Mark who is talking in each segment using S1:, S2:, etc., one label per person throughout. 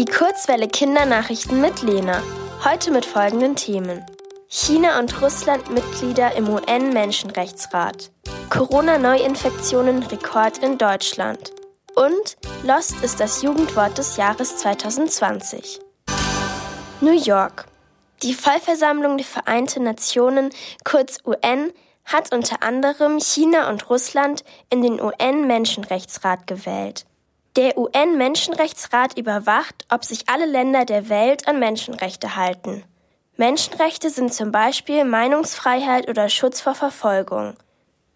S1: Die Kurzwelle Kindernachrichten mit Lena. Heute mit folgenden Themen. China und Russland Mitglieder im UN-Menschenrechtsrat. Corona-Neuinfektionen Rekord in Deutschland. Und Lost ist das Jugendwort des Jahres 2020. New York. Die Vollversammlung der Vereinten Nationen, kurz UN, hat unter anderem China und Russland in den UN-Menschenrechtsrat gewählt. Der UN-Menschenrechtsrat überwacht, ob sich alle Länder der Welt an Menschenrechte halten. Menschenrechte sind zum Beispiel Meinungsfreiheit oder Schutz vor Verfolgung.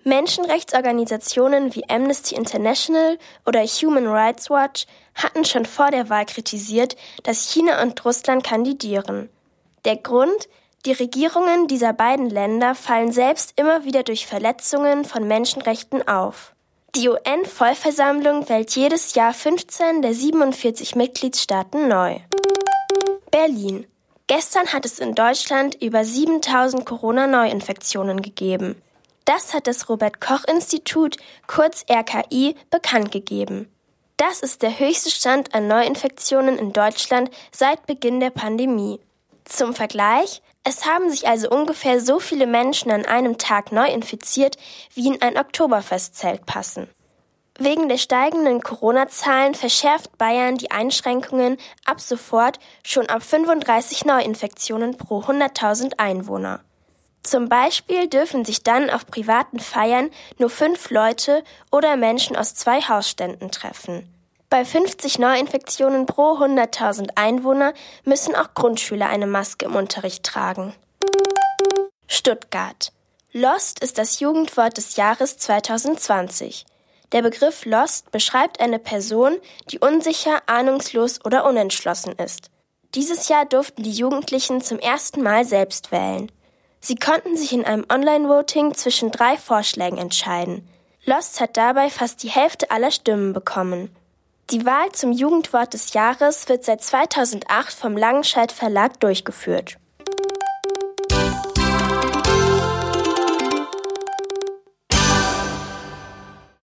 S1: Menschenrechtsorganisationen wie Amnesty International oder Human Rights Watch hatten schon vor der Wahl kritisiert, dass China und Russland kandidieren. Der Grund, die Regierungen dieser beiden Länder fallen selbst immer wieder durch Verletzungen von Menschenrechten auf. Die UN-Vollversammlung wählt jedes Jahr 15 der 47 Mitgliedstaaten neu. Berlin. Gestern hat es in Deutschland über 7000 Corona-Neuinfektionen gegeben. Das hat das Robert Koch Institut, kurz RKI, bekannt gegeben. Das ist der höchste Stand an Neuinfektionen in Deutschland seit Beginn der Pandemie. Zum Vergleich, es haben sich also ungefähr so viele Menschen an einem Tag neu infiziert, wie in ein Oktoberfestzelt passen. Wegen der steigenden Corona-Zahlen verschärft Bayern die Einschränkungen ab sofort schon ab 35 Neuinfektionen pro 100.000 Einwohner. Zum Beispiel dürfen sich dann auf privaten Feiern nur fünf Leute oder Menschen aus zwei Hausständen treffen. Bei 50 Neuinfektionen pro 100.000 Einwohner müssen auch Grundschüler eine Maske im Unterricht tragen. Stuttgart. Lost ist das Jugendwort des Jahres 2020. Der Begriff Lost beschreibt eine Person, die unsicher, ahnungslos oder unentschlossen ist. Dieses Jahr durften die Jugendlichen zum ersten Mal selbst wählen. Sie konnten sich in einem Online-Voting zwischen drei Vorschlägen entscheiden. Lost hat dabei fast die Hälfte aller Stimmen bekommen. Die Wahl zum Jugendwort des Jahres wird seit 2008 vom Langenscheidt Verlag durchgeführt.